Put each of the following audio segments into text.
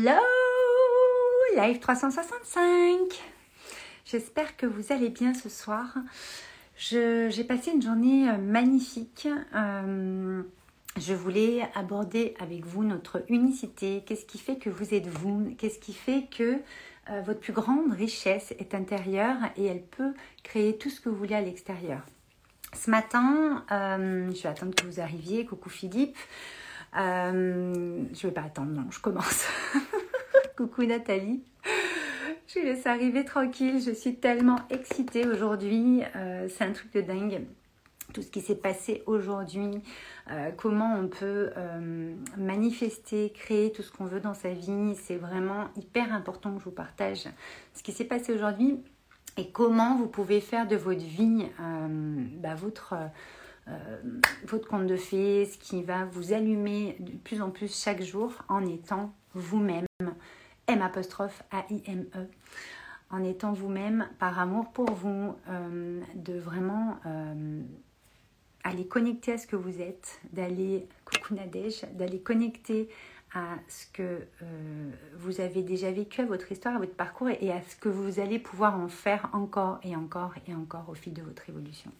Hello Live 365 J'espère que vous allez bien ce soir. J'ai passé une journée euh, magnifique. Euh, je voulais aborder avec vous notre unicité. Qu'est-ce qui fait que vous êtes vous? Qu'est-ce qui fait que euh, votre plus grande richesse est intérieure et elle peut créer tout ce que vous voulez à l'extérieur? Ce matin, je vais attendre que vous arriviez. Coucou Philippe. Euh, je vais pas attendre, non, je commence. Coucou Nathalie. Je laisse arriver tranquille. Je suis tellement excitée aujourd'hui. Euh, c'est un truc de dingue. Tout ce qui s'est passé aujourd'hui, euh, comment on peut manifester, créer tout ce qu'on veut dans sa vie, c'est vraiment hyper important que je vous partage ce qui s'est passé aujourd'hui et comment vous pouvez faire de votre vie bah, votre euh, votre compte de fées, qui va vous allumer de plus en plus chaque jour en étant vous-même. M apostrophe A-I-M-E. En étant vous-même par amour pour vous, euh, de vraiment euh, aller connecter à ce que vous êtes, d'aller, coucou Nadège, d'aller connecter à ce que vous avez déjà vécu, à votre histoire, à votre parcours et à ce que vous allez pouvoir en faire encore et encore et encore au fil de votre évolution.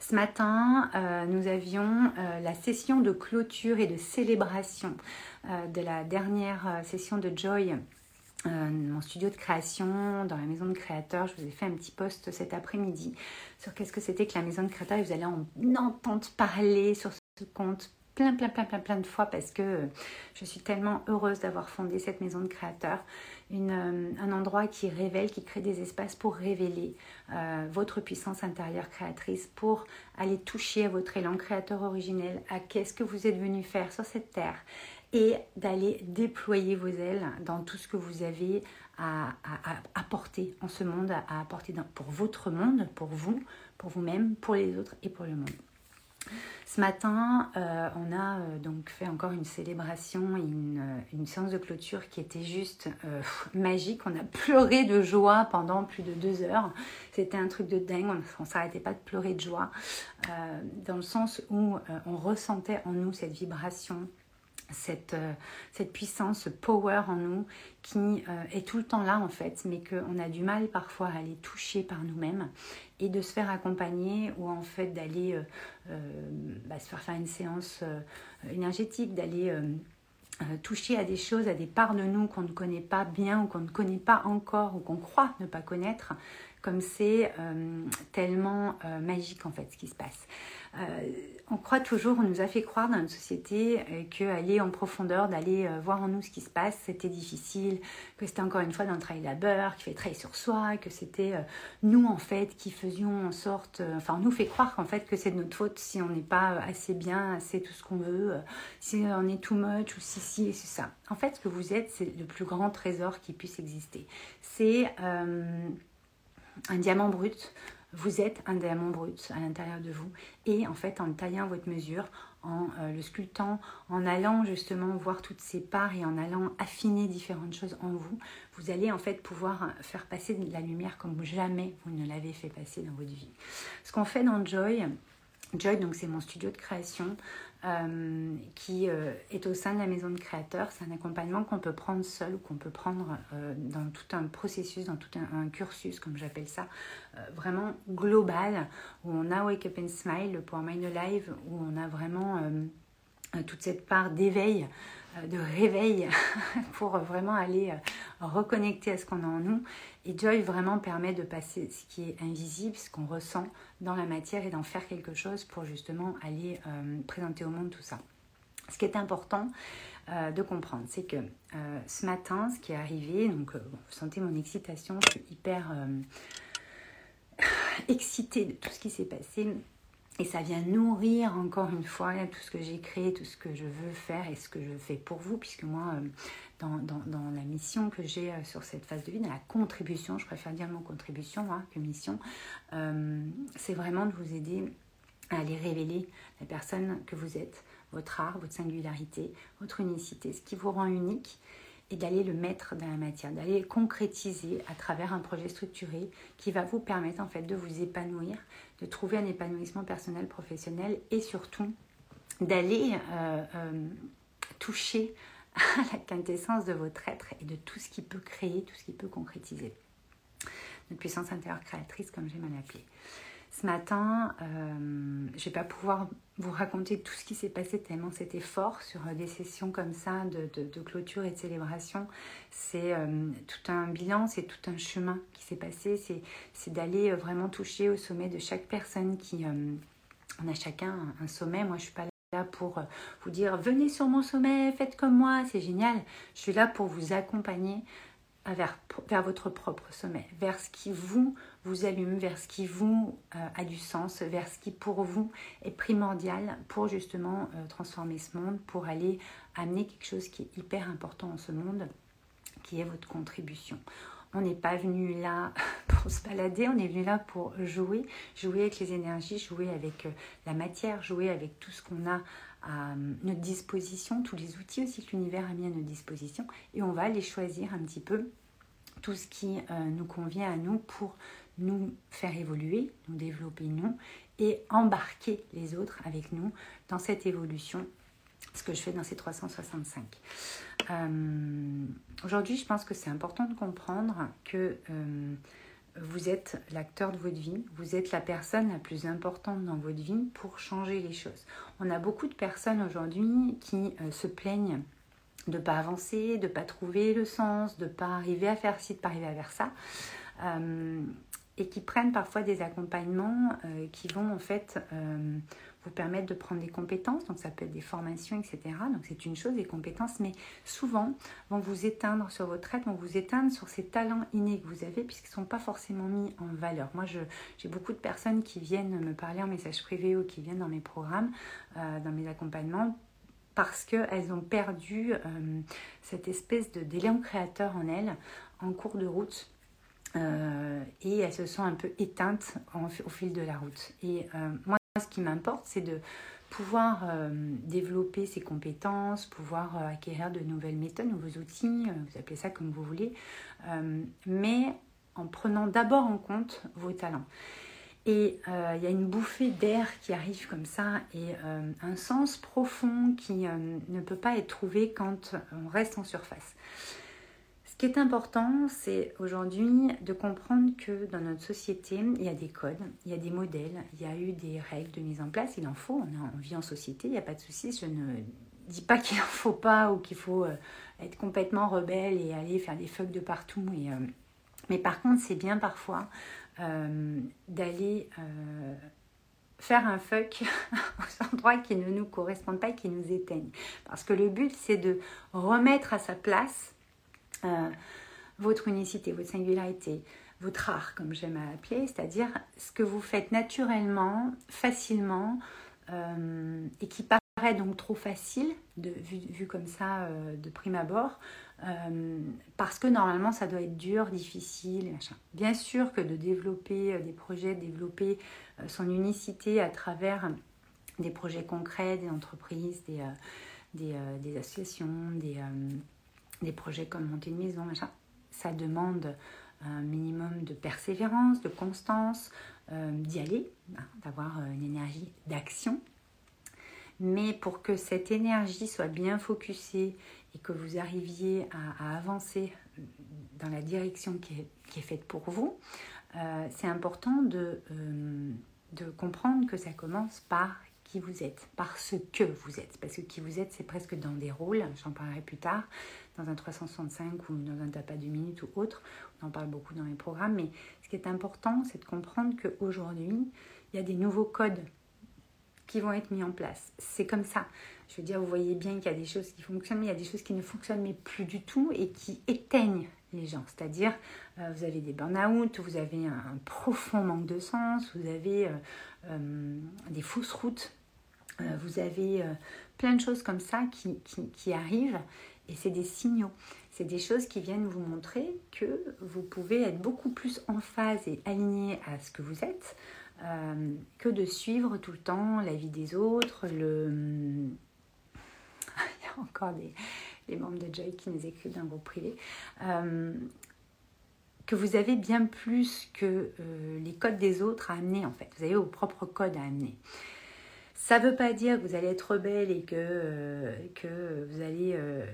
Ce matin, euh, nous avions euh, la session de clôture et de célébration euh, de la dernière session de Joy, mon studio de création dans la maison de créateurs. Je vous ai fait un petit post cet après-midi sur qu'est-ce que c'était que la maison de créateurs et vous allez en entendre parler sur ce compte plein, plein, plein, plein, plein de fois parce que je suis tellement heureuse d'avoir fondé cette maison de créateurs euh, un endroit qui révèle, qui crée des espaces pour révéler euh, votre puissance intérieure créatrice, pour aller toucher à votre élan créateur originel, à qu'est-ce que vous êtes venu faire sur cette terre et d'aller déployer vos ailes dans tout ce que vous avez à, apporter en ce monde, à apporter pour votre monde, pour vous, pour vous-même, pour les autres et pour le monde. Ce matin, euh, on a euh, donc fait encore une célébration une, euh, une séance de clôture qui était juste magique. On a pleuré de joie pendant plus de deux heures. C'était un truc de dingue. On ne s'arrêtait pas de pleurer de joie, dans le sens où on ressentait en nous cette vibration, cette, cette puissance, ce power en nous qui est tout le temps là en fait, mais qu'on a du mal parfois à aller toucher par nous-mêmes et de se faire accompagner ou en fait d'aller euh, euh, bah, se faire faire une séance euh, énergétique, d'aller toucher à des choses, à des parts de nous qu'on ne connaît pas bien ou qu'on ne connaît pas encore ou qu'on croit ne pas connaître, comme c'est tellement magique en fait ce qui se passe. Euh, on croit toujours, on nous a fait croire dans notre société euh, qu'aller en profondeur, d'aller euh, voir en nous ce qui se passe, c'était difficile, que c'était encore une fois dans le travail labeur, qu'il fait travailler sur soi, que c'était nous en fait qui faisions en sorte, enfin on nous fait croire qu'en fait que c'est de notre faute si on n'est pas assez bien, assez tout ce qu'on veut, si on est too much ou si si et c'est ça. En fait ce que vous êtes, c'est le plus grand trésor qui puisse exister. C'est un diamant brut vous êtes un diamant brut à l'intérieur de vous et en fait en taillant votre mesure, en euh, le sculptant, en allant justement voir toutes ces parts et en allant affiner différentes choses en vous, vous allez en fait pouvoir faire passer de la lumière comme jamais vous ne l'avez fait passer dans votre vie. Ce qu'on fait dans Joy, Joy, donc c'est mon studio de création euh, qui euh, est au sein de la maison de créateurs. C'est un accompagnement qu'on peut prendre seul ou qu'on peut prendre euh, dans tout un processus, dans tout un, cursus, comme j'appelle ça, vraiment global, où on a Wake Up and Smile, le Power Mind Live, où on a vraiment toute cette part d'éveil de réveil pour vraiment aller euh, reconnecter à ce qu'on a en nous. Et Joy vraiment permet de passer ce qui est invisible, ce qu'on ressent dans la matière et d'en faire quelque chose pour justement aller euh, présenter au monde tout ça. Ce qui est important de comprendre, c'est que ce matin, ce qui est arrivé, donc vous sentez mon excitation, je suis hyper excitée de tout ce qui s'est passé. Et ça vient nourrir encore une fois tout ce que j'ai créé, tout ce que je veux faire et ce que je fais pour vous, puisque moi, euh, dans, dans, la mission que j'ai euh, sur cette phase de vie, dans la contribution, je préfère dire mon contribution hein, que mission, euh, c'est vraiment de vous aider à aller révéler la personne que vous êtes, votre art, votre singularité, votre unicité, ce qui vous rend unique et d'aller le mettre dans la matière, d'aller le concrétiser à travers un projet structuré qui va vous permettre en fait de vous épanouir, de trouver un épanouissement personnel, professionnel et surtout d'aller euh, euh, toucher à la quintessence de votre être et de tout ce qui peut créer, tout ce qui peut concrétiser. Notre puissance intérieure créatrice, comme j'aime l'appeler. Ce matin, euh, je vais pas pouvoir vous raconter tout ce qui s'est passé tellement c'était fort sur des sessions comme ça de, clôture et de célébration. C'est euh, tout un bilan, c'est tout un chemin qui s'est passé. C'est d'aller vraiment toucher au sommet de chaque personne qui... on a chacun un, sommet. Moi, je suis pas là pour euh, vous dire venez sur mon sommet, faites comme moi, c'est génial. Je suis là pour vous accompagner vers, votre propre sommet, vers ce qui vous vous allume, vers ce qui vous euh, a du sens, vers ce qui pour vous est primordial pour justement euh, transformer ce monde, pour aller amener quelque chose qui est hyper important dans ce monde, qui est votre contribution. On n'est pas venu là pour se balader, on est venu là pour jouer, jouer avec les énergies, jouer avec euh, la matière, jouer avec tout ce qu'on a à euh, notre disposition, tous les outils aussi que l'univers a mis à notre disposition, et on va aller choisir un petit peu tout ce qui euh, nous convient à nous pour nous faire évoluer, nous développer nous, et embarquer les autres avec nous dans cette évolution ce que je fais dans ces 365. Euh, aujourd'hui, je pense que c'est important de comprendre que euh, vous êtes l'acteur de votre vie, vous êtes la personne la plus importante dans votre vie pour changer les choses. On a beaucoup de personnes aujourd'hui qui euh, se plaignent de ne pas avancer, de ne pas trouver le sens, de ne pas arriver à faire ci, de ne pas arriver à faire ça et qui prennent parfois des accompagnements qui vont en fait vous permettre de prendre des compétences, donc ça peut être des formations, etc. Donc c'est une chose, des compétences, mais souvent vont vous éteindre sur votre aide, vont vous éteindre sur ces talents innés que vous avez, puisqu'ils ne sont pas forcément mis en valeur. Moi, j'ai beaucoup de personnes qui viennent me parler en message privé ou qui viennent dans mes programmes, euh, dans mes accompagnements, parce qu'elles ont perdu euh, cette espèce d'élan créateur en elles en cours de route. Euh, et elles se sont un peu éteintes au fil de la route. Et moi, ce qui m'importe, c'est de pouvoir euh, développer ses compétences, pouvoir euh, acquérir de nouvelles méthodes, nouveaux outils, euh, vous appelez ça comme vous voulez, mais en prenant d'abord en compte vos talents. Et il y a une bouffée d'air qui arrive comme ça et un sens profond qui ne peut pas être trouvé quand on reste en surface. Ce qui est important, c'est aujourd'hui de comprendre que dans notre société, il y a des codes, il y a des modèles, il y a eu des règles de mise en place, il en faut, on, vit en société, il n'y a pas de souci, je ne dis pas qu'il n'en faut pas ou qu'il faut euh, être complètement rebelle et aller faire des fucks de partout. Euh, mais par contre, c'est bien parfois euh, d'aller faire un fuck aux endroits qui ne nous correspondent pas qui nous éteignent. Parce que le but, c'est de remettre à sa place euh, votre unicité, votre singularité, votre art, comme j'aime à l'appeler, c'est-à-dire ce que vous faites naturellement, facilement, euh, et qui paraît donc trop facile, vu, comme ça euh, de prime abord, parce que normalement ça doit être dur, difficile, machin. Bien sûr que de développer des projets, développer son unicité à travers des projets concrets, des entreprises, des associations, des des projets comme monter une maison, ça demande un minimum de persévérance, de constance, euh, d'y aller, hein, d'avoir euh, une énergie d'action. Mais pour que cette énergie soit bien focusée et que vous arriviez à, avancer dans la direction qui est, faite pour vous, euh, c'est important de, de comprendre que ça commence par qui vous êtes, parce que vous êtes. Parce que qui vous êtes, c'est presque dans des rôles, j'en parlerai plus tard, dans un 365 ou dans un tapas de minutes ou autre. On en parle beaucoup dans les programmes, mais ce qui est important, c'est de comprendre qu'aujourd'hui, il y a des nouveaux codes qui vont être mis en place. C'est comme ça. Je veux dire, vous voyez bien qu'il y a des choses qui fonctionnent, mais il y a des choses qui ne fonctionnent mais plus du tout et qui éteignent les gens. C'est-à-dire, euh, vous avez des burn-out, vous avez un, profond manque de sens, vous avez euh, euh, des fausses routes vous avez euh, plein de choses comme ça qui, arrivent et c'est des signaux. C'est des choses qui viennent vous montrer que vous pouvez être beaucoup plus en phase et aligné à ce que vous êtes euh, que de suivre tout le temps la vie des autres. Il y a encore des, membres de Joy qui nous écrivent d'un groupe privé. que vous avez bien plus que les codes des autres à amener en fait. Vous avez vos propres codes à amener. Ça ne veut pas dire que vous allez être rebelle et que, euh, que vous allez euh,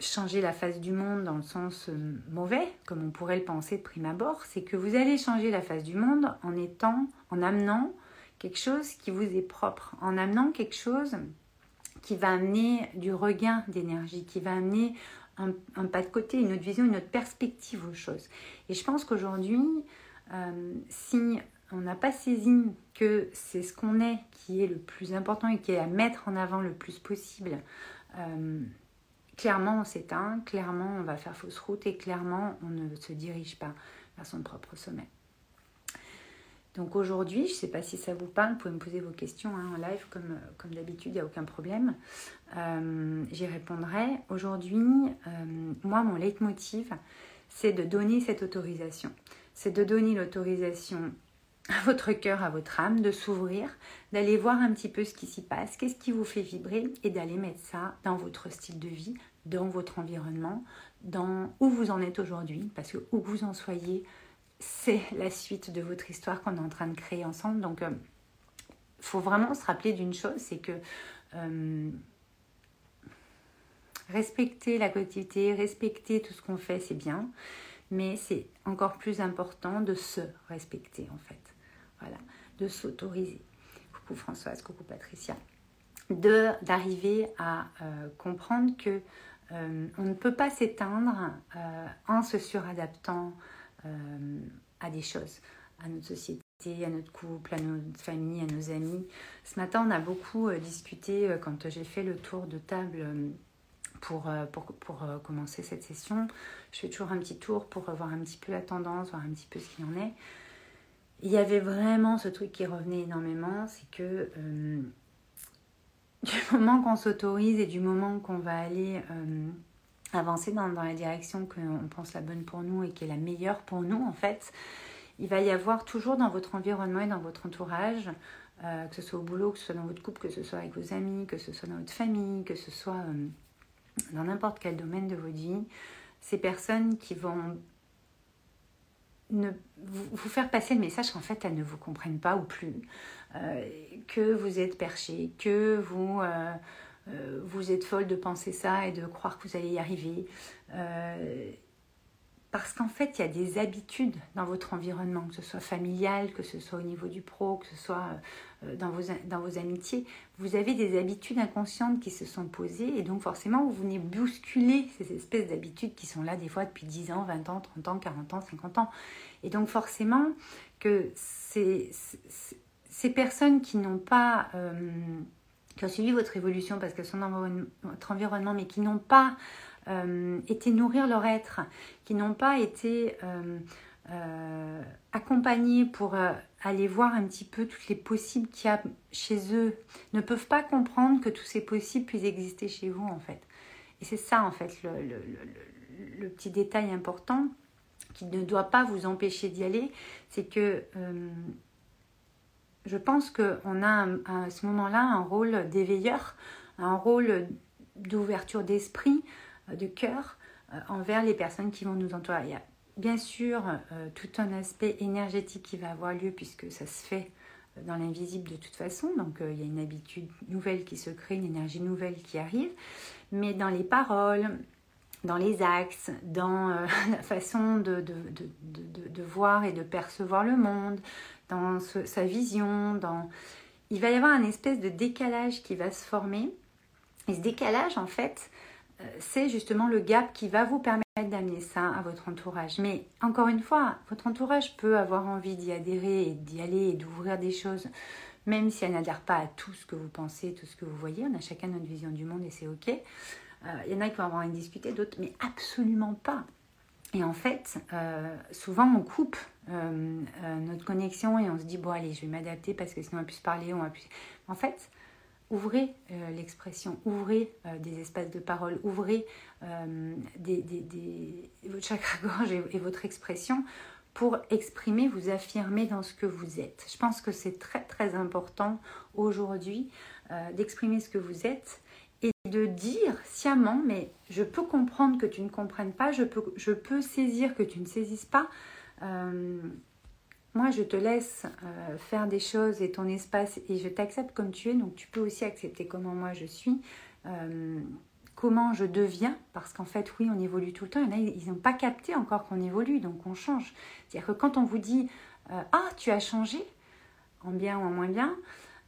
changer la face du monde dans le sens euh, mauvais, comme on pourrait le penser de prime abord, c'est que vous allez changer la face du monde en étant, en amenant quelque chose qui vous est propre, en amenant quelque chose qui va amener du regain d'énergie, qui va amener un, pas de côté, une autre vision, une autre perspective aux choses. Et je pense qu'aujourd'hui, si on n'a pas saisi que c'est ce qu'on est qui est le plus important et qui est à mettre en avant le plus possible, euh, clairement on s'éteint, clairement on va faire fausse route et clairement on ne se dirige pas vers son propre sommet. Donc aujourd'hui, je ne sais pas si ça vous parle, vous pouvez me poser vos questions hein, en live comme, comme d'habitude, il n'y a aucun problème. Euh, j'y répondrai. Aujourd'hui, euh, moi, mon leitmotiv, c'est de donner cette autorisation. C'est de donner l'autorisation à votre cœur, à votre âme, de s'ouvrir, d'aller voir un petit peu ce qui s'y passe, qu'est-ce qui vous fait vibrer et d'aller mettre ça dans votre style de vie, dans votre environnement, dans où vous en êtes aujourd'hui, parce que où vous en soyez, c'est la suite de votre histoire qu'on est en train de créer ensemble. Donc, il euh, faut vraiment se rappeler d'une chose, c'est que euh, respecter la collectivité, respecter tout ce qu'on fait, c'est bien, mais c'est encore plus important de se respecter en fait. De s'autoriser. Coucou Françoise, coucou Patricia. De d'arriver à euh, comprendre que on ne peut pas s'éteindre en se suradaptant, euh, à des choses, à notre société, à notre couple, à notre famille, à nos amis. Ce matin, on a beaucoup euh, discuté euh, quand j'ai fait le tour de table pour, pour, pour, commencer cette session. Je fais toujours un petit tour pour voir un petit peu la tendance, voir un petit peu ce qu'il en est. Il y avait vraiment ce truc qui revenait énormément, c'est que du moment qu'on s'autorise et du moment qu'on va aller avancer dans, la direction qu'on pense la bonne pour nous et qui est la meilleure pour nous, en fait, il va y avoir toujours dans votre environnement et dans votre entourage, euh, que ce soit au boulot, que ce soit dans votre couple, que ce soit avec vos amis, que ce soit dans votre famille, que ce soit euh, dans n'importe quel domaine de votre vie, ces personnes qui vont ne, vous, faire passer le message qu'en fait elles ne vous comprennent pas ou plus, euh, que vous êtes perché, que vous euh, vous êtes folle de penser ça et de croire que vous allez y arriver. Euh, parce qu'en fait, il y a des habitudes dans votre environnement, que ce soit familial, que ce soit au niveau du pro, que ce soit euh, dans vos, dans vos amitiés. Vous avez des habitudes inconscientes qui se sont posées et donc forcément, vous venez bousculer ces espèces d'habitudes qui sont là des fois depuis 10 ans, 20 ans, 30 ans, 40 ans, 50 ans. Et donc forcément que ces, ces personnes qui n'ont pas qui ont suivi votre évolution parce qu'elles sont dans votre environnement, mais qui n'ont pas euh, été nourrir leur être, qui n'ont pas été euh, euh, accompagnés pour aller voir un petit peu toutes les possibles qu'il y a chez eux, ne peuvent pas comprendre que tous ces possibles puissent exister chez vous en fait. Et c'est ça en fait le, petit détail important qui ne doit pas vous empêcher d'y aller, c'est que je pense qu'on a à ce moment-là un rôle d'éveilleur, un rôle d'ouverture d'esprit, euh, de cœur euh, envers les personnes qui vont nous entourer. Bien sûr euh, tout un aspect énergétique qui va avoir lieu puisque ça se fait dans l'invisible de toute façon. Donc il y a une habitude nouvelle qui se crée, une énergie nouvelle qui arrive. Mais dans les paroles, dans les axes, dans la façon de, voir et de percevoir le monde, dans sa vision, dans... il va y avoir un espèce de décalage qui va se former. Et ce décalage, en fait, euh, c'est justement le gap qui va vous permettre d'amener ça à votre entourage. Mais encore une fois, votre entourage peut avoir envie d'y adhérer et d'y aller et d'ouvrir des choses, même si elle n'adhère pas à tout ce que vous pensez, tout ce que vous voyez. On a chacun notre vision du monde et c'est ok. Euh, il y en a qui vont avoir envie de discuter, d'autres, mais absolument pas. Et en fait, euh, souvent on coupe euh, euh, notre connexion et on se dit bon allez je vais m'adapter parce que sinon on va plus se parler, on va plus... En fait, ouvrez l'expression, ouvrez des espaces de parole, ouvrez des, des, votre chakra-gorge et, votre expression pour exprimer, vous affirmer dans ce que vous êtes. Je pense que c'est très très important aujourd'hui d'exprimer ce que vous êtes et de dire sciemment, mais je peux comprendre que tu ne comprennes pas, je peux, je peux saisir que tu ne saisisses pas. Moi, je te laisse euh, faire des choses et ton espace et je t'accepte comme tu es, donc tu peux aussi accepter comment moi je suis. Euh, comment je deviens, parce qu'en fait, oui, on évolue tout le temps. Il y en a, ils n'ont pas capté encore qu'on évolue, donc on change. C'est-à-dire que quand on vous dit euh, Ah, tu as changé, en bien ou en moins bien,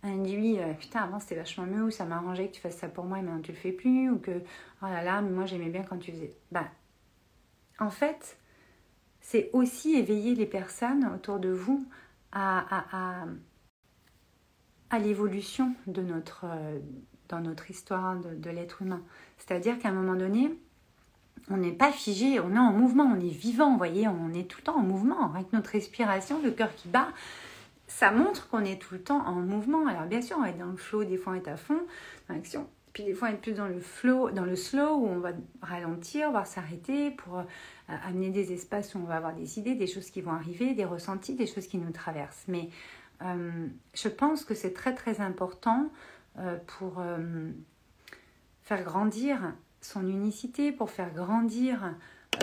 un dit euh, Putain, avant c'était vachement mieux, ou ça m'arrangeait que tu fasses ça pour moi et maintenant tu le fais plus, ou que Oh là là, mais moi j'aimais bien quand tu faisais. Bah, en fait, c'est aussi éveiller les personnes autour de vous à, l'évolution de notre, euh, dans notre histoire de, l'être humain. C'est-à-dire qu'à un moment donné, on n'est pas figé, on est en mouvement, on est vivant, vous voyez, on est tout le temps en mouvement. Avec notre respiration, le cœur qui bat, ça montre qu'on est tout le temps en mouvement. Alors bien sûr, on va être dans le flow, des fois on est à fond dans l'action, puis des fois est plus dans le flow, dans le slow où on va ralentir, va s'arrêter pour euh, amener des espaces où on va avoir des idées, des choses qui vont arriver, des ressentis, des choses qui nous traversent. Mais euh, je pense que c'est très très important euh, pour faire grandir son unicité, pour faire grandir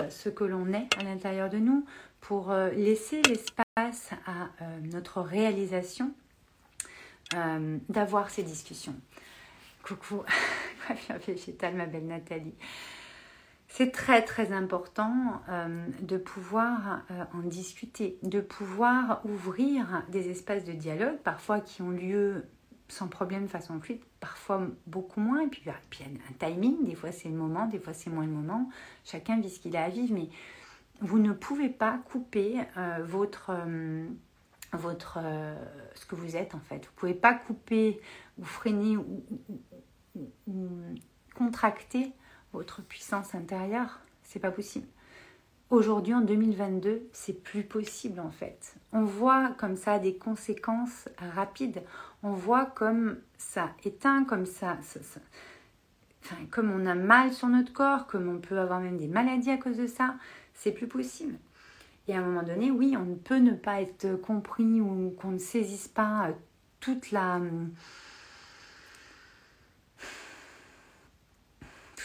ce que l'on est à l'intérieur de nous, pour laisser l'espace à notre réalisation d'avoir ces discussions. Coucou, végétale, ma belle Nathalie. C'est très très important de pouvoir en discuter, de pouvoir ouvrir des espaces de dialogue, parfois qui ont lieu sans problème, façon fluide, parfois beaucoup moins. Et puis, bah, il y a un timing, des fois c'est le moment, des fois c'est moins le moment. Chacun vit ce qu'il a à vivre, mais vous ne pouvez pas couper euh, votre, euh, votre, euh, ce que vous êtes en fait. Vous ne pouvez pas couper ou freiner ou contracter votre puissance intérieure. C'est pas possible. Aujourd'hui, en 2022, c'est plus possible en fait. On voit comme ça des conséquences rapides. On voit comme ça éteint, comme ça, enfin, comme on a mal sur notre corps, comme on peut avoir même des maladies à cause de ça. C'est plus possible. Et à un moment donné, oui, on ne peut ne pas être compris ou qu'on ne saisisse pas toute la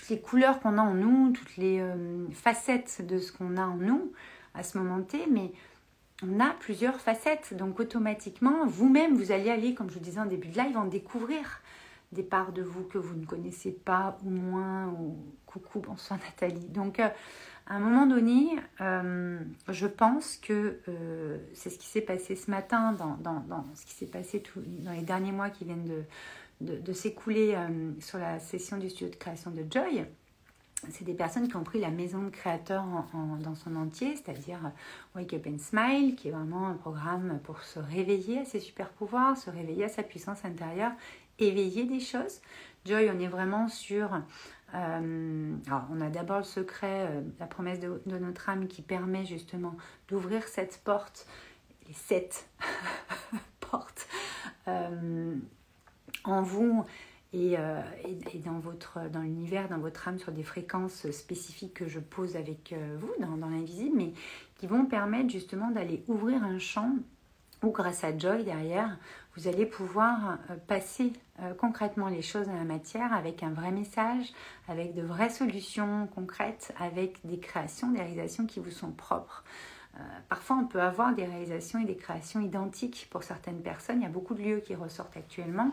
les couleurs qu'on a en nous, toutes les euh, facettes de ce qu'on a en nous à ce moment T, mais on a plusieurs facettes. Donc automatiquement, vous-même, vous allez aller, comme je vous disais en début de live, en découvrir des parts de vous que vous ne connaissez pas ou moins, ou coucou, bonsoir Nathalie. Donc euh, à un moment donné, euh, je pense que c'est ce qui s'est passé ce matin, dans, dans, ce qui s'est passé dans les derniers mois qui viennent de, de, s'écouler euh, sur la session du studio de création de Joy. C'est des personnes qui ont pris la maison de créateur dans son entier, c'est-à-dire euh, Wake Up and Smile, qui est vraiment un programme pour se réveiller à ses super pouvoirs, se réveiller à sa puissance intérieure, éveiller des choses. Joy, on est vraiment sur... Euh, alors, on a d'abord le secret, la promesse de, notre âme qui permet justement d'ouvrir cette porte, les sept portes en vous euh, et, dans, votre, dans l'univers, dans votre âme, sur des fréquences spécifiques que je pose avec euh, vous dans, dans l'invisible, mais qui vont permettre justement d'aller ouvrir un champ où grâce à Joy derrière, vous allez pouvoir euh, passer concrètement les choses dans la matière avec un vrai message, avec de vraies solutions concrètes, avec des créations, des réalisations qui vous sont propres. parfois, on peut avoir des réalisations et des créations identiques pour certaines personnes. Il y a beaucoup de lieux qui ressortent actuellement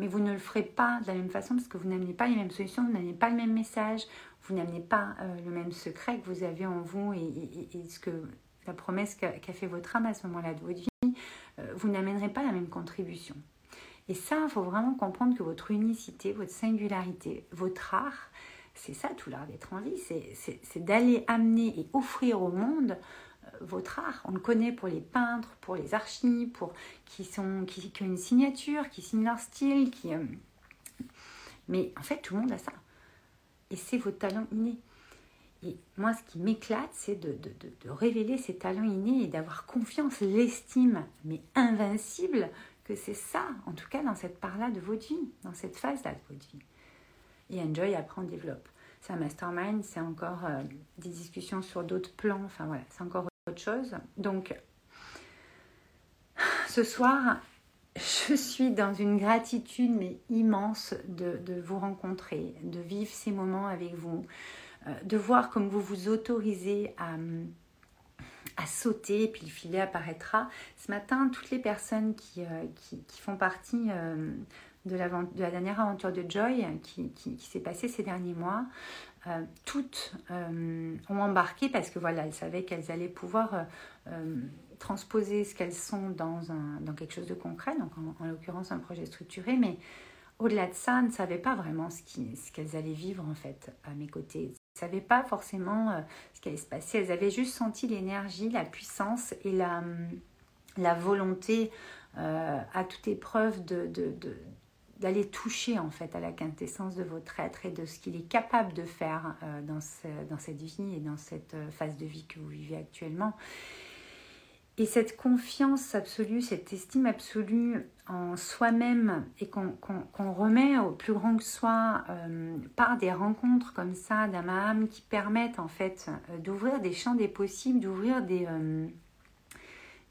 mais vous ne le ferez pas de la même façon parce que vous n'amenez pas les mêmes solutions, vous n'amenez pas le même message, vous n'amenez pas euh, le même secret que vous avez en vous et, ce que la promesse qu'a fait votre âme à ce moment-là de votre vie, euh, vous n'amènerez pas la même contribution. Et ça, il faut vraiment comprendre que votre unicité, votre singularité, votre art, c'est ça tout l'art d'être en vie, c'est d'aller amener et offrir au monde votre art. On le connaît pour les peintres, pour les archis, pour qui sont qui, ont une signature, qui signent leur style, qui. Euh, mais en fait, tout le monde a ça. Et c'est vos talents innés. Et moi, ce qui m'éclate, c'est de, de, révéler ces talents innés et d'avoir confiance, l'estime, mais invincible, que c'est ça, en tout cas dans cette part-là de votre vie, dans cette phase-là de votre vie. Et enjoy, après on développe. C'est un mastermind, c'est encore euh, des discussions sur d'autres plans, enfin voilà, c'est encore chose. Donc, ce soir, je suis dans une gratitude mais immense de, vous rencontrer, de vivre ces moments avec vous, euh, de voir comme vous vous autorisez à, à sauter, et puis le filet apparaîtra. Ce matin, toutes les personnes qui, euh, font partie euh, de, la, de la dernière aventure de Joy qui, qui, s'est passée ces derniers mois, euh, toutes euh, ont embarqué parce que voilà, elles savaient qu'elles allaient pouvoir euh, transposer ce qu'elles sont dans, un, dans quelque chose de concret, donc en, l'occurrence un projet structuré, mais au-delà de ça, ne savaient pas vraiment ce qu'elles allaient vivre en fait à mes côtés. Elles ne savaient pas forcément ce qui allait se passer, elles avaient juste senti l'énergie, la puissance et la, la volonté à toute épreuve de, de, d'aller toucher en fait à la quintessence de votre être et de ce qu'il est capable de faire euh, dans, cette vie et dans cette euh, phase de vie que vous vivez actuellement. Et cette confiance absolue, cette estime absolue en soi-même et qu'on remet au plus grand que soi euh, par des rencontres comme ça d'âme qui permettent en fait d'ouvrir des champs des possibles, d'ouvrir des,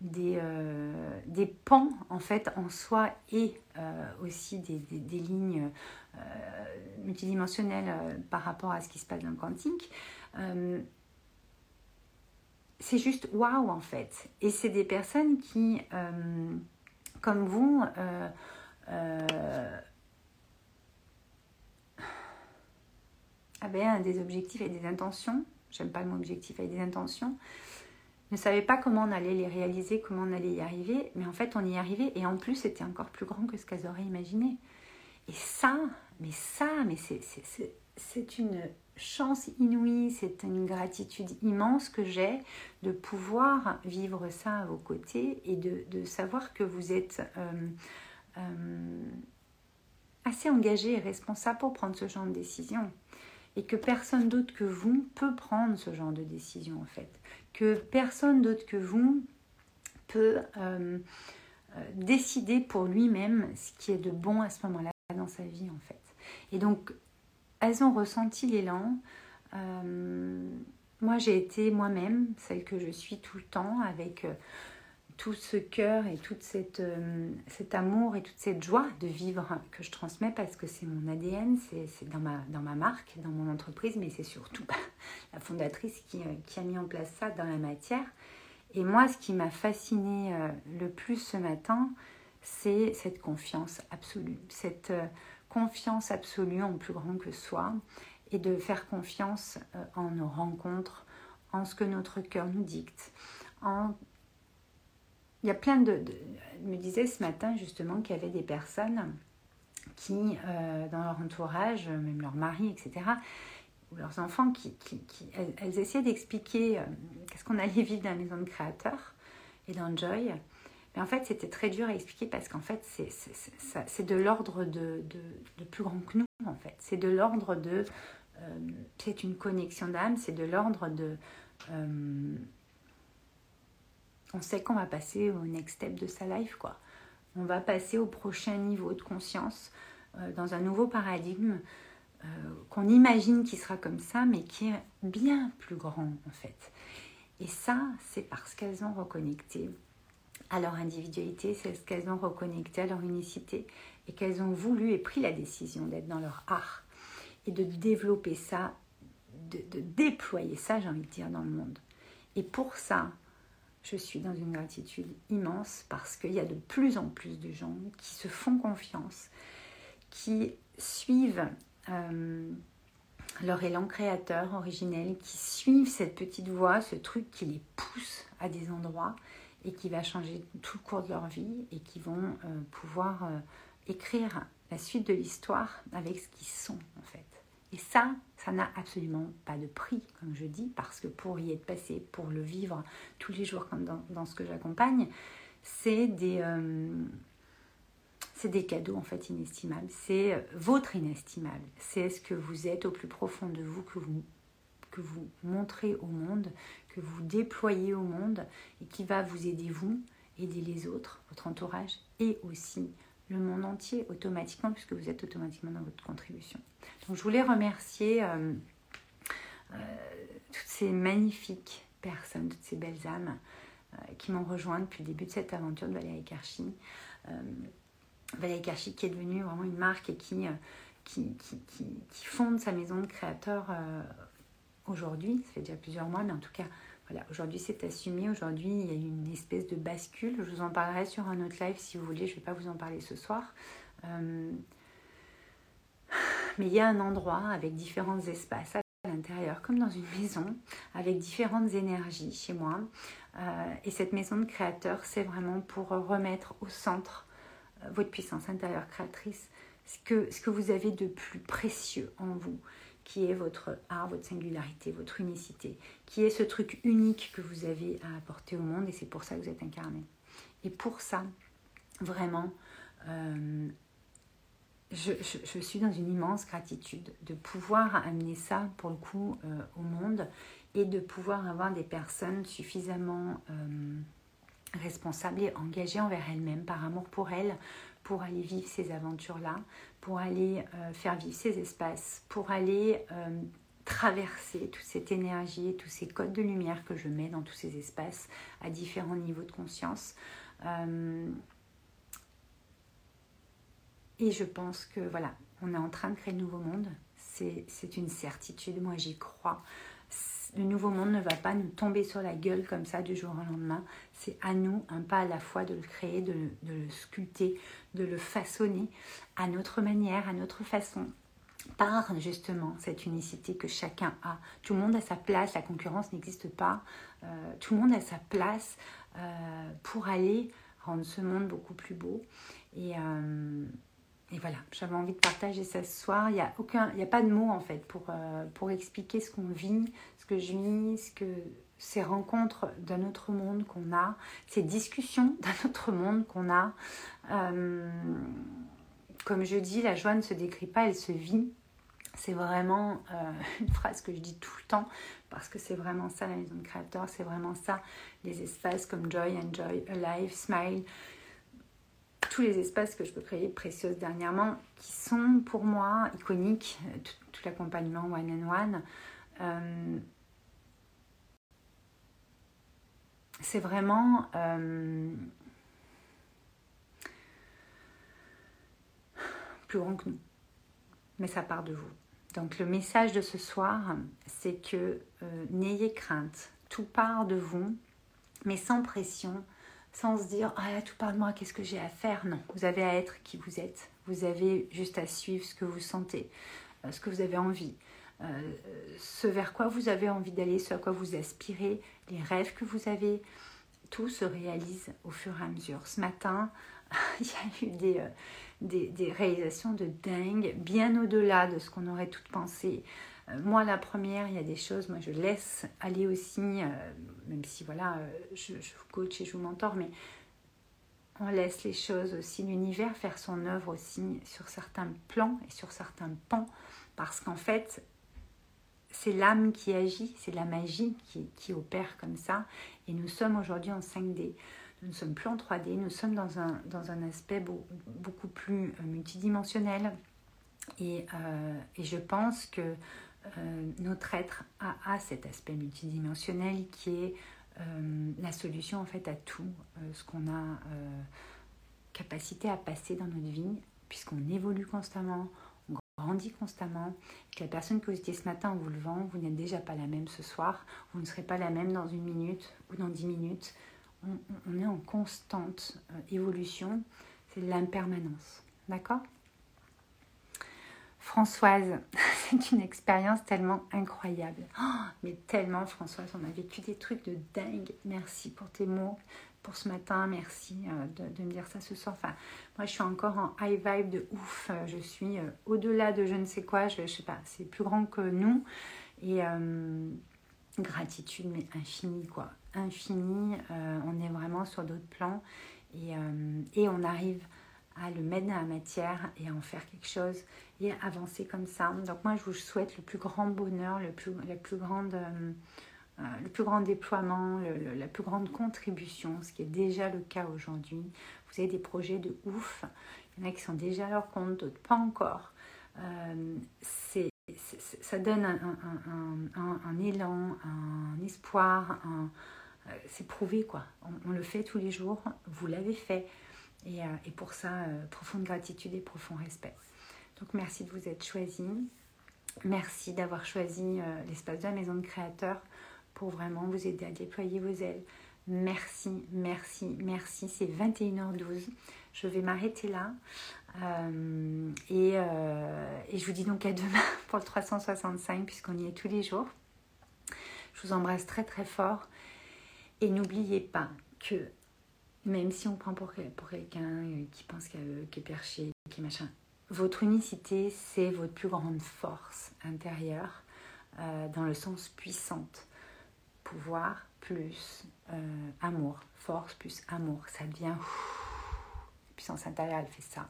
des, euh, des pans en fait en soi et euh, aussi des, des, lignes euh, multidimensionnelles par rapport à ce qui se passe dans le quantique. c'est juste waouh en fait. Et c'est des personnes qui, comme vous, avaient des objectifs et des intentions. J'aime pas le mot objectif et des intentions ne savait pas comment on allait les réaliser, comment on allait y arriver, mais en fait on y arrivait et en plus c'était encore plus grand que ce qu'elles auraient imaginé. Et ça, mais ça, mais c'est une chance inouïe, c'est une gratitude immense que j'ai de pouvoir vivre ça à vos côtés et de, de savoir que vous êtes euh, euh, assez engagé et responsable pour prendre ce genre de décision et que personne d'autre que vous peut prendre ce genre de décision en fait que personne d'autre que vous peut euh, euh, décider pour lui-même ce qui est de bon à ce moment-là dans sa vie en fait. Et donc, elles ont ressenti l'élan. Euh, moi, j'ai été moi-même, celle que je suis tout le temps, avec tout ce cœur et tout cette, cet amour et toute cette joie de vivre que je transmets parce que c'est mon ADN, c'est dans ma, dans ma marque, dans mon entreprise, mais c'est surtout la fondatrice qui, euh, qui, a mis en place ça dans la matière. Et moi, ce qui m'a fasciné euh, le plus ce matin, c'est cette confiance absolue, cette euh, confiance absolue en plus grand que soi et de faire confiance en nos rencontres, en ce que notre cœur nous dicte. En... Il y a plein de, me disait ce matin justement qu'il y avait des personnes qui, dans leur entourage, même leur mari, etc., ou leurs enfants, qui, elles, essayaient d'expliquer euh, qu'est-ce qu'on allait vivre dans la maison de créateur et dans Joy. Mais en fait, c'était très dur à expliquer parce qu'en fait, c'est de l'ordre de, de, plus grand que nous, en fait. C'est de l'ordre de... Euh, c'est une connexion d'âme, c'est de l'ordre de... Euh, on sait qu'on va passer au next step de sa life, quoi. On va passer au prochain niveau de conscience, dans un nouveau paradigme euh, qu'on imagine qui sera comme ça, mais qui est bien plus grand en fait. Et ça, c'est parce qu'elles ont reconnecté à leur individualité, c'est parce qu'elles ont reconnecté à leur unicité et qu'elles ont voulu et pris la décision d'être dans leur art et de développer ça, de déployer ça, j'ai envie de dire, dans le monde. Et pour ça, je suis dans une gratitude immense parce qu'il y a de plus en plus de gens qui se font confiance, qui suivent euh, leur élan créateur originel, qui suivent cette petite voix, ce truc qui les pousse à des endroits et qui va changer tout le cours de leur vie et qui vont euh, pouvoir euh, écrire la suite de l'histoire avec ce qu'ils sont en fait. Et ça, ça n'a absolument pas de prix, comme je dis, parce que pour y être passé, pour le vivre tous les jours comme dans, ce que j'accompagne, c'est des, c'est des cadeaux en fait inestimables. C'est euh, votre inestimable. C'est ce que vous êtes au plus profond de vous, que vous montrez au monde, que vous déployez au monde et qui va vous aider vous, aider les autres, votre entourage et aussi le monde entier automatiquement puisque vous êtes automatiquement dans votre contribution. Donc je voulais remercier euh, euh, toutes ces magnifiques personnes, toutes ces belles âmes qui m'ont rejoint depuis le début de cette aventure de Valérie Karchi. Valérie Karchik qui est devenue vraiment une marque et qui, euh, qui, qui, qui, fonde sa maison de créateurs euh, aujourd'hui. Ça fait déjà plusieurs mois, mais en tout cas, voilà, aujourd'hui c'est assumé. Aujourd'hui, il y a une espèce de bascule. Je vous en parlerai sur un autre live si vous voulez. Je ne vais pas vous en parler ce soir. mais il y a un endroit avec différents espaces à l'intérieur, comme dans une maison, avec différentes énergies chez moi. et cette maison de créateur, c'est vraiment pour remettre au centre votre puissance intérieure créatrice, ce que, ce que vous avez de plus précieux en vous, qui est votre art, votre singularité, votre unicité, qui est ce truc unique que vous avez à apporter au monde et c'est pour ça que vous êtes incarné. Et pour ça, vraiment, euh, je, suis dans une immense gratitude de pouvoir amener ça, pour le coup, euh, au monde et de pouvoir avoir des personnes suffisamment euh, responsables et engagées envers elles-mêmes, par amour pour elles, pour aller vivre ces aventures-là, pour aller euh, faire vivre ces espaces, pour aller euh, traverser toute cette énergie, tous ces codes de lumière que je mets dans tous ces espaces à différents niveaux de conscience. Euh, et je pense que voilà, on est en train de créer le nouveau monde. C'est une certitude, moi j'y crois le nouveau monde ne va pas nous tomber sur la gueule comme ça du jour au lendemain. C'est à nous, un pas à la fois, de le créer, de, le sculpter, de le façonner à notre manière, à notre façon par justement cette unicité que chacun a. Tout le monde a sa place, la concurrence n'existe pas. Euh, tout le monde a sa place euh, pour aller rendre ce monde beaucoup plus beau. Euh, et voilà, j'avais envie de partager ça ce soir. Il n'y a, a pas de mots en fait pour, pour expliquer ce qu'on vit, que je vis, ce que ces rencontres d'un autre monde qu'on a, ces discussions d'un autre monde qu'on a. Euh, comme je dis, la joie ne se décrit pas, elle se vit. C'est vraiment euh, une phrase que je dis tout le temps parce que c'est vraiment ça la maison de créateur, c'est vraiment ça les espaces comme Joy, Enjoy, Alive, Smile, les espaces que je peux créer précieuses dernièrement qui sont pour moi iconiques, tout, l'accompagnement one on one. Euh, c'est vraiment euh, plus grand que nous. Mais ça part de vous. Donc le message de ce soir, c'est que euh, n'ayez crainte. Tout part de vous, mais sans pression, sans se dire ah tout part de moi, qu'est-ce que j'ai à faire? Non, vous avez à être qui vous êtes. Vous avez juste à suivre ce que vous sentez, euh, ce que vous avez envie. Euh, ce vers quoi vous avez envie d'aller, ce à quoi vous aspirez, les rêves que vous avez, tout se réalise au fur et à mesure. Ce matin, il y a eu des, euh, des, des réalisations de dingue, bien au-delà de ce qu'on aurait tout pensé. Euh, moi, la première, il y a des choses, moi je laisse aller aussi, même si voilà, je, je, vous coach et je vous mentor, mais on laisse les choses aussi, l'univers faire son œuvre aussi sur certains plans et sur certains pans, parce qu'en fait, c'est l'âme qui agit, c'est la magie qui, opère comme ça. Et nous sommes aujourd'hui en 5D. Nous ne sommes plus en 3D, nous sommes dans un, dans un aspect beaucoup plus euh, multidimensionnel. Et, euh, et je pense que euh, notre être a, cet aspect multidimensionnel qui est la solution en fait à tout ce qu'on a capacité à passer dans notre vie, puisqu'on évolue constamment, grandit constamment, que la personne que vous étiez ce matin en vous levant, vous n'êtes déjà pas la même ce soir, vous ne serez pas la même dans une minute ou dans dix minutes. On, est en constante euh, évolution, c'est l'impermanence. D'accord? Françoise, c'est une expérience tellement incroyable. Oh, mais tellement, Françoise, on a vécu des trucs de dingue. Merci pour tes mots pour ce matin. Merci euh, de, me dire ça ce soir. Moi, je suis encore en high vibe de ouf. Euh, je suis euh, au-delà de je ne sais quoi. Je, ne sais pas, c'est plus grand que nous. Et gratitude, mais infinie, quoi. Infinie. on est vraiment sur d'autres plans. Et, on arrive à le mettre dans la matière et à en faire quelque chose et avancer comme ça. Donc moi, je vous souhaite le plus grand bonheur, le plus, plus grande euh, le plus grand déploiement, la plus grande contribution, ce qui est déjà le cas aujourd'hui. Vous avez des projets de ouf. Il y en a qui sont déjà à leur compte, d'autres pas encore. Euh, c'est, ça donne un, élan, un espoir. Euh, c'est prouvé quoi. On, le fait tous les jours. Vous l'avez fait. Et, et pour ça, profonde gratitude et profond respect. Donc merci de vous être choisi. Merci d'avoir choisi l'espace de la maison de créateur pour vraiment vous aider à déployer vos ailes. Merci, merci, merci. C'est 21h12. Je vais m'arrêter là. Euh, et, euh, et, je vous dis donc à demain pour le 365 puisqu'on y est tous les jours. Je vous embrasse très très fort. Et n'oubliez pas que même si on prend pour, quelqu'un qui pense qu'il est perché, qui machin, votre unicité, c'est votre plus grande force intérieure euh, dans le sens puissante. Pouvoir plus euh, amour, force plus amour, ça devient puissance intérieure, elle fait ça.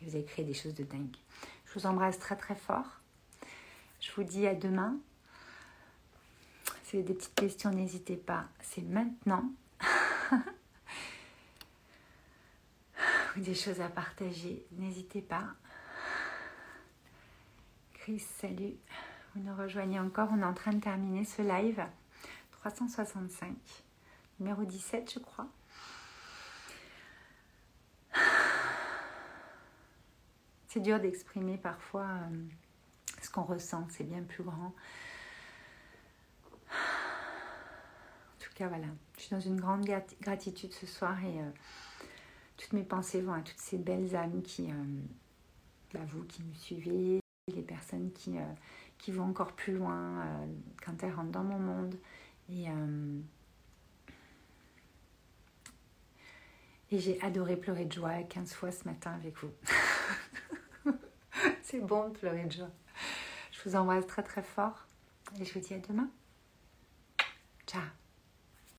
Et vous allez créer des choses de dingue. Je vous embrasse très très fort. Je vous dis à demain. Si vous avez des petites questions, n'hésitez pas. C'est maintenant. Des choses à partager, n'hésitez pas. Chris, salut. Vous nous rejoignez encore. On est en train de terminer ce live. 365. Numéro 17, je crois. C'est dur d'exprimer parfois euh, ce qu'on ressent. C'est bien plus grand. En tout cas, voilà. Je suis dans une grande gratitude ce soir et euh, toutes mes pensées vont à toutes ces belles âmes qui, euh, bah, vous qui me suivez, les personnes qui, euh, qui vont encore plus loin euh, quand elles rentrent dans mon monde. Et, et j'ai adoré pleurer de joie 15 fois ce matin avec vous. C'est bon de pleurer de joie. Je vous embrasse très très fort et je vous dis à demain. Ciao